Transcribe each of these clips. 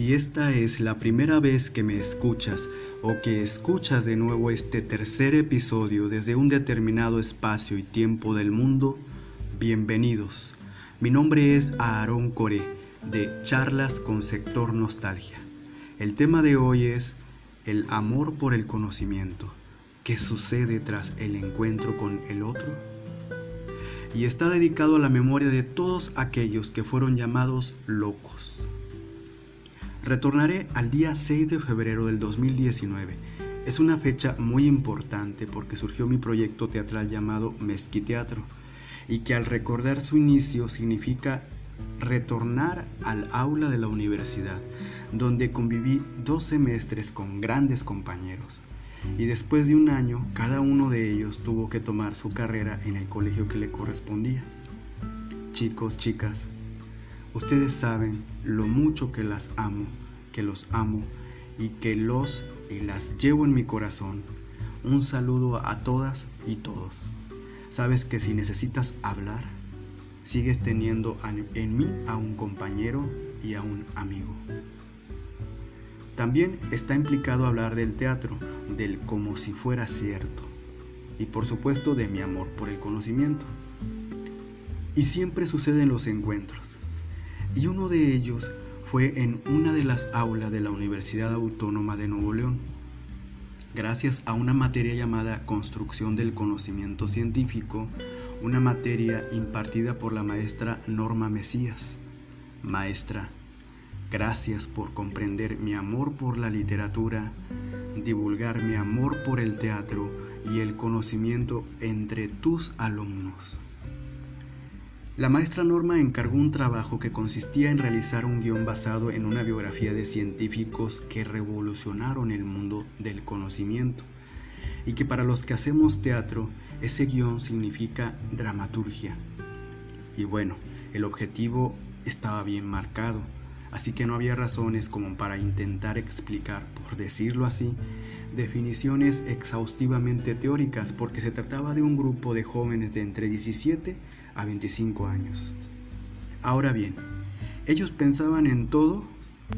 Si esta es la primera vez que me escuchas o que escuchas de nuevo este tercer episodio desde un determinado espacio y tiempo del mundo, bienvenidos. Mi nombre es Aarón Coré de Charlas con Sector Nostalgia. El tema de hoy es el amor por el conocimiento. ¿Qué sucede tras el encuentro con el otro? Y está dedicado a la memoria de todos aquellos que fueron llamados locos Retornaré al día 6 de febrero del 2019. Es una fecha muy importante porque surgió mi proyecto teatral llamado Mezquiteatro y que al recordar su inicio significa retornar al aula de la universidad, donde conviví dos semestres con grandes compañeros. Y después de un año, cada uno de ellos tuvo que tomar su carrera en el colegio que le correspondía. Chicos, chicas, Ustedes saben lo mucho que las amo, que los amo y que los y las llevo en mi corazón. Un saludo a todas y todos. Sabes que si necesitas hablar, sigues teniendo en mí a un compañero y a un amigo. También está implicado hablar del teatro, del como si fuera cierto, y por supuesto de mi amor por el conocimiento. Y siempre suceden los encuentros y uno de ellos fue en una de las aulas de la Universidad Autónoma de Nuevo León, gracias a una materia llamada Construcción del Conocimiento Científico, una materia impartida por la maestra Norma Mesías. Maestra, gracias por comprender mi amor por la literatura, divulgar mi amor por el teatro y el conocimiento entre tus alumnos. La maestra Norma encargó un trabajo que consistía en realizar un guion basado en una biografía de científicos que revolucionaron el mundo del conocimiento y que para los que hacemos teatro ese guion significa dramaturgia. Y bueno, el objetivo estaba bien marcado, así que no había razones como para intentar explicar, por decirlo así, definiciones exhaustivamente teóricas porque se trataba de un grupo de jóvenes de entre 17 a 25 años. Ahora bien, ellos pensaban en todo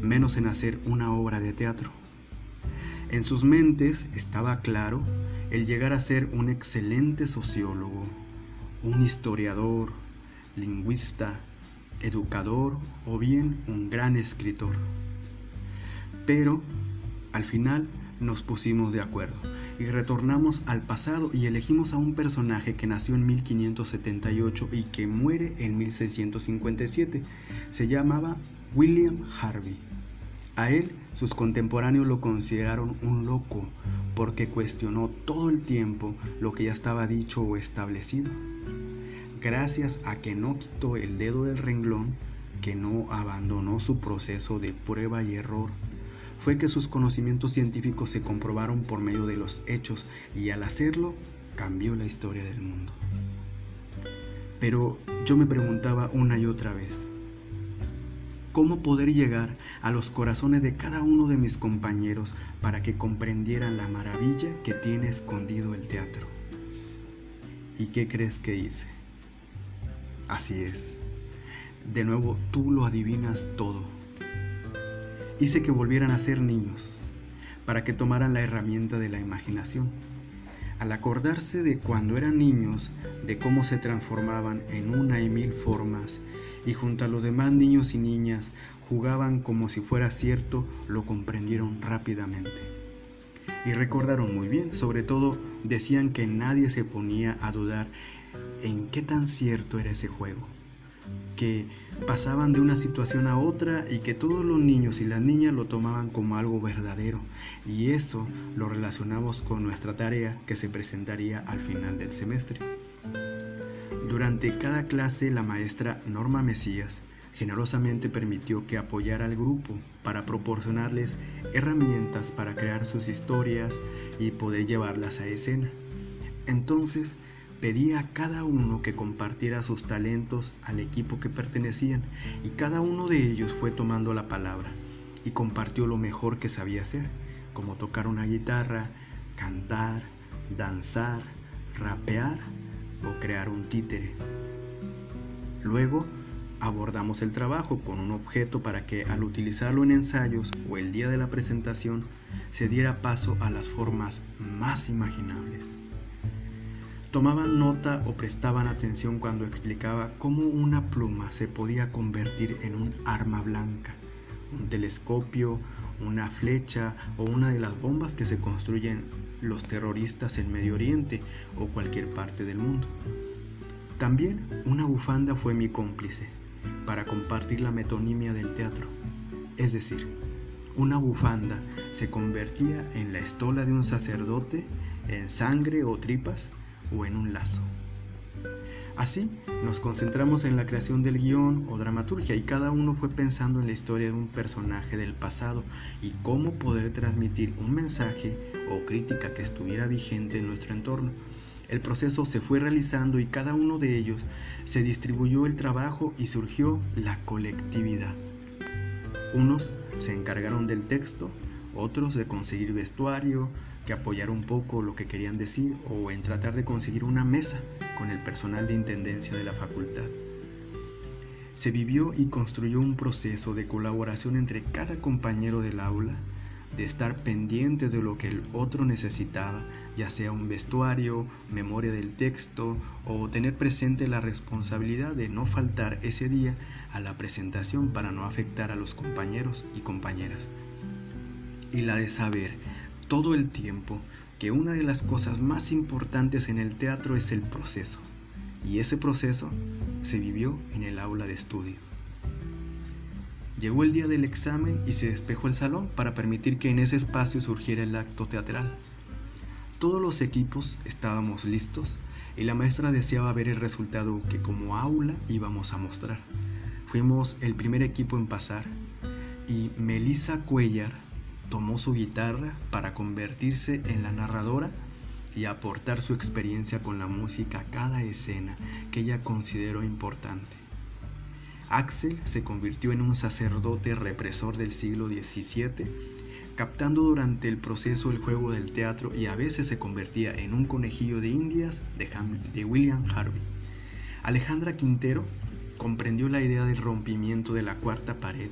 menos en hacer una obra de teatro. En sus mentes estaba claro el llegar a ser un excelente sociólogo, un historiador, lingüista, educador o bien un gran escritor. Pero al final nos pusimos de acuerdo y retornamos al pasado y elegimos a un personaje que nació en 1578 y que muere en 1657. Se llamaba William Harvey. A él sus contemporáneos lo consideraron un loco porque cuestionó todo el tiempo lo que ya estaba dicho o establecido. Gracias a que no quitó el dedo del renglón, que no abandonó su proceso de prueba y error, fue que sus conocimientos científicos se comprobaron por medio de los hechos y al hacerlo cambió la historia del mundo. Pero yo me preguntaba una y otra vez, ¿cómo poder llegar a los corazones de cada uno de mis compañeros para que comprendieran la maravilla que tiene escondido el teatro? ¿Y qué crees que hice? Así es. De nuevo, tú lo adivinas todo hice que volvieran a ser niños, para que tomaran la herramienta de la imaginación. Al acordarse de cuando eran niños, de cómo se transformaban en una y mil formas, y junto a los demás niños y niñas jugaban como si fuera cierto, lo comprendieron rápidamente. Y recordaron muy bien, sobre todo decían que nadie se ponía a dudar en qué tan cierto era ese juego que pasaban de una situación a otra y que todos los niños y las niñas lo tomaban como algo verdadero. Y eso lo relacionamos con nuestra tarea que se presentaría al final del semestre. Durante cada clase la maestra Norma Mesías generosamente permitió que apoyara al grupo para proporcionarles herramientas para crear sus historias y poder llevarlas a escena. Entonces, pedía a cada uno que compartiera sus talentos al equipo que pertenecían y cada uno de ellos fue tomando la palabra y compartió lo mejor que sabía hacer, como tocar una guitarra, cantar, danzar, rapear o crear un títere. Luego, abordamos el trabajo con un objeto para que al utilizarlo en ensayos o el día de la presentación se diera paso a las formas más imaginables. Tomaban nota o prestaban atención cuando explicaba cómo una pluma se podía convertir en un arma blanca, un telescopio, una flecha o una de las bombas que se construyen los terroristas en Medio Oriente o cualquier parte del mundo. También una bufanda fue mi cómplice para compartir la metonimia del teatro. Es decir, una bufanda se convertía en la estola de un sacerdote, en sangre o tripas o en un lazo. Así nos concentramos en la creación del guion o dramaturgia y cada uno fue pensando en la historia de un personaje del pasado y cómo poder transmitir un mensaje o crítica que estuviera vigente en nuestro entorno. El proceso se fue realizando y cada uno de ellos se distribuyó el trabajo y surgió la colectividad. Unos se encargaron del texto, otros de conseguir vestuario, que apoyara un poco lo que querían decir o en tratar de conseguir una mesa con el personal de intendencia de la facultad. Se vivió y construyó un proceso de colaboración entre cada compañero del aula de estar pendientes de lo que el otro necesitaba, ya sea un vestuario, memoria del texto o tener presente la responsabilidad de no faltar ese día a la presentación para no afectar a los compañeros y compañeras. Y la de saber todo el tiempo que una de las cosas más importantes en el teatro es el proceso. Y ese proceso se vivió en el aula de estudio. Llegó el día del examen y se despejó el salón para permitir que en ese espacio surgiera el acto teatral. Todos los equipos estábamos listos y la maestra deseaba ver el resultado que como aula íbamos a mostrar. Fuimos el primer equipo en pasar y Melissa Cuellar tomó su guitarra para convertirse en la narradora y aportar su experiencia con la música a cada escena que ella consideró importante. Axel se convirtió en un sacerdote represor del siglo XVII, captando durante el proceso el juego del teatro y a veces se convertía en un conejillo de indias de, de William Harvey. Alejandra Quintero comprendió la idea del rompimiento de la cuarta pared,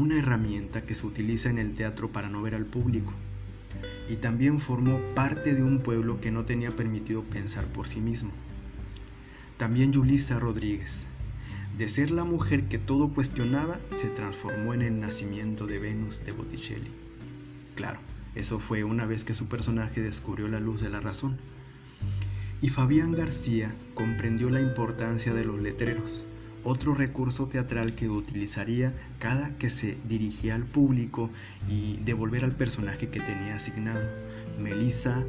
una herramienta que se utiliza en el teatro para no ver al público, y también formó parte de un pueblo que no tenía permitido pensar por sí mismo. También Yulisa Rodríguez, de ser la mujer que todo cuestionaba, se transformó en el nacimiento de Venus de Botticelli. Claro, eso fue una vez que su personaje descubrió la luz de la razón. Y Fabián García comprendió la importancia de los letreros, otro recurso teatral que utilizaría cada que se dirigía al público y devolver al personaje que tenía asignado. Melissa,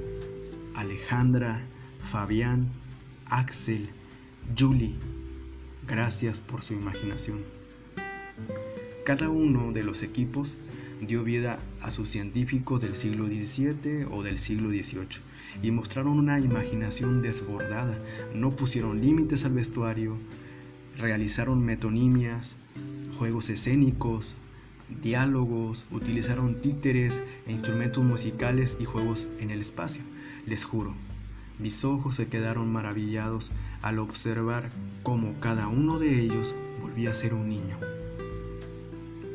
Alejandra, Fabián, Axel, Julie, Gracias por su imaginación. Cada uno de los equipos dio vida a sus científicos del siglo XVII o del siglo XVIII y mostraron una imaginación desbordada. No pusieron límites al vestuario, realizaron metonimias, juegos escénicos, diálogos, utilizaron títeres e instrumentos musicales y juegos en el espacio. Les juro, mis ojos se quedaron maravillados al observar cómo cada uno de ellos volvía a ser un niño.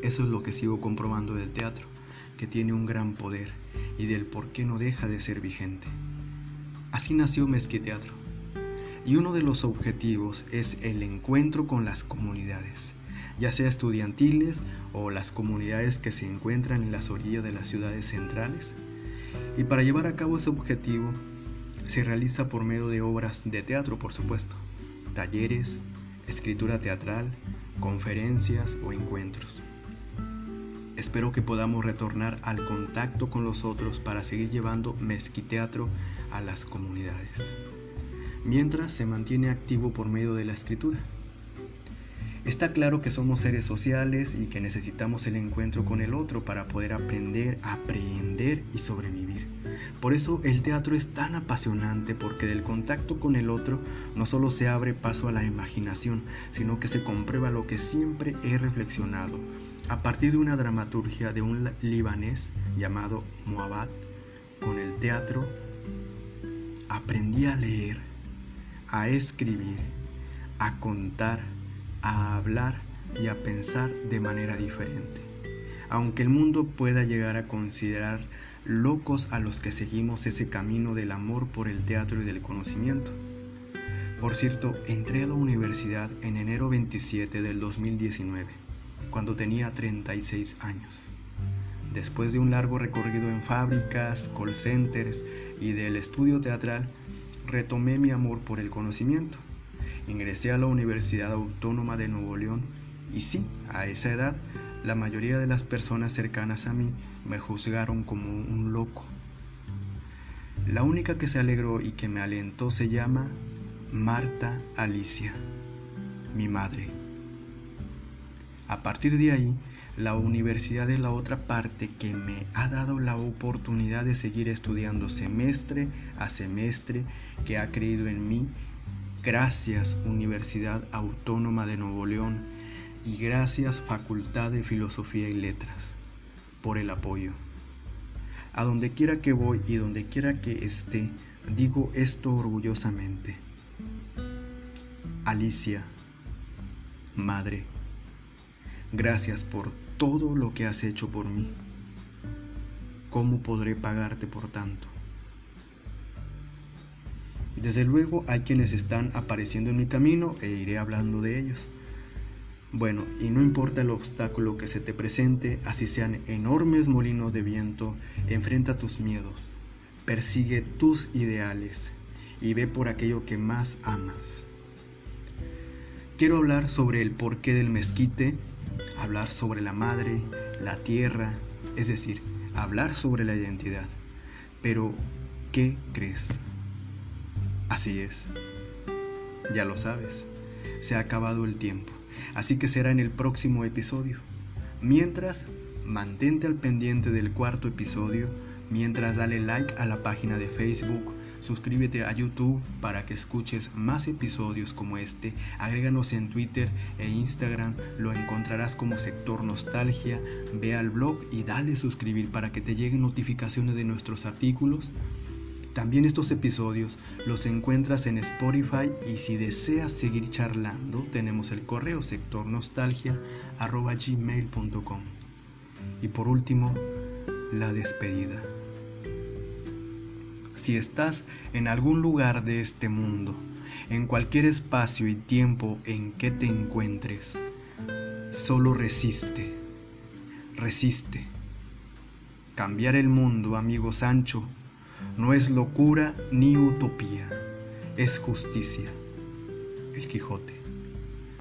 Eso es lo que sigo comprobando del teatro, que tiene un gran poder y del por qué no deja de ser vigente. Así nació Mezquiteatro. Y uno de los objetivos es el encuentro con las comunidades, ya sea estudiantiles o las comunidades que se encuentran en las orillas de las ciudades centrales. Y para llevar a cabo ese objetivo se realiza por medio de obras de teatro, por supuesto, talleres, escritura teatral, conferencias o encuentros. Espero que podamos retornar al contacto con los otros para seguir llevando mezquiteatro a las comunidades, mientras se mantiene activo por medio de la escritura. Está claro que somos seres sociales y que necesitamos el encuentro con el otro para poder aprender, aprender y sobrevivir. Por eso el teatro es tan apasionante porque del contacto con el otro no solo se abre paso a la imaginación, sino que se comprueba lo que siempre he reflexionado. A partir de una dramaturgia de un libanés llamado Muabat, con el teatro aprendí a leer, a escribir, a contar, a hablar y a pensar de manera diferente. Aunque el mundo pueda llegar a considerar locos a los que seguimos ese camino del amor por el teatro y del conocimiento. Por cierto, entré a la universidad en enero 27 del 2019, cuando tenía 36 años. Después de un largo recorrido en fábricas, call centers y del estudio teatral, retomé mi amor por el conocimiento. Ingresé a la Universidad Autónoma de Nuevo León y sí, a esa edad, la mayoría de las personas cercanas a mí me juzgaron como un loco. La única que se alegró y que me alentó se llama Marta Alicia, mi madre. A partir de ahí, la universidad es la otra parte que me ha dado la oportunidad de seguir estudiando semestre a semestre, que ha creído en mí. Gracias Universidad Autónoma de Nuevo León y gracias Facultad de Filosofía y Letras por el apoyo. A donde quiera que voy y donde quiera que esté, digo esto orgullosamente. Alicia, madre, gracias por todo lo que has hecho por mí. ¿Cómo podré pagarte por tanto? Desde luego hay quienes están apareciendo en mi camino e iré hablando de ellos. Bueno, y no importa el obstáculo que se te presente, así sean enormes molinos de viento, enfrenta tus miedos, persigue tus ideales y ve por aquello que más amas. Quiero hablar sobre el porqué del mezquite hablar sobre la madre, la tierra, es decir, hablar sobre la identidad. Pero, ¿qué crees? Así es. Ya lo sabes, se ha acabado el tiempo, así que será en el próximo episodio. Mientras, mantente al pendiente del cuarto episodio, mientras dale like a la página de Facebook, Suscríbete a YouTube para que escuches más episodios como este. Agréganos en Twitter e Instagram. Lo encontrarás como Sector Nostalgia. Ve al blog y dale suscribir para que te lleguen notificaciones de nuestros artículos. También estos episodios los encuentras en Spotify y si deseas seguir charlando tenemos el correo sectornostalgia.gmail.com Y por último, la despedida si estás en algún lugar de este mundo, en cualquier espacio y tiempo en que te encuentres, solo resiste, resiste. Cambiar el mundo, amigo Sancho, no es locura ni utopía, es justicia. El Quijote.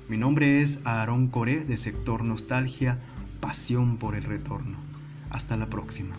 Mi nombre es Aarón Coré de Sector Nostalgia, Pasión por el Retorno. Hasta la próxima.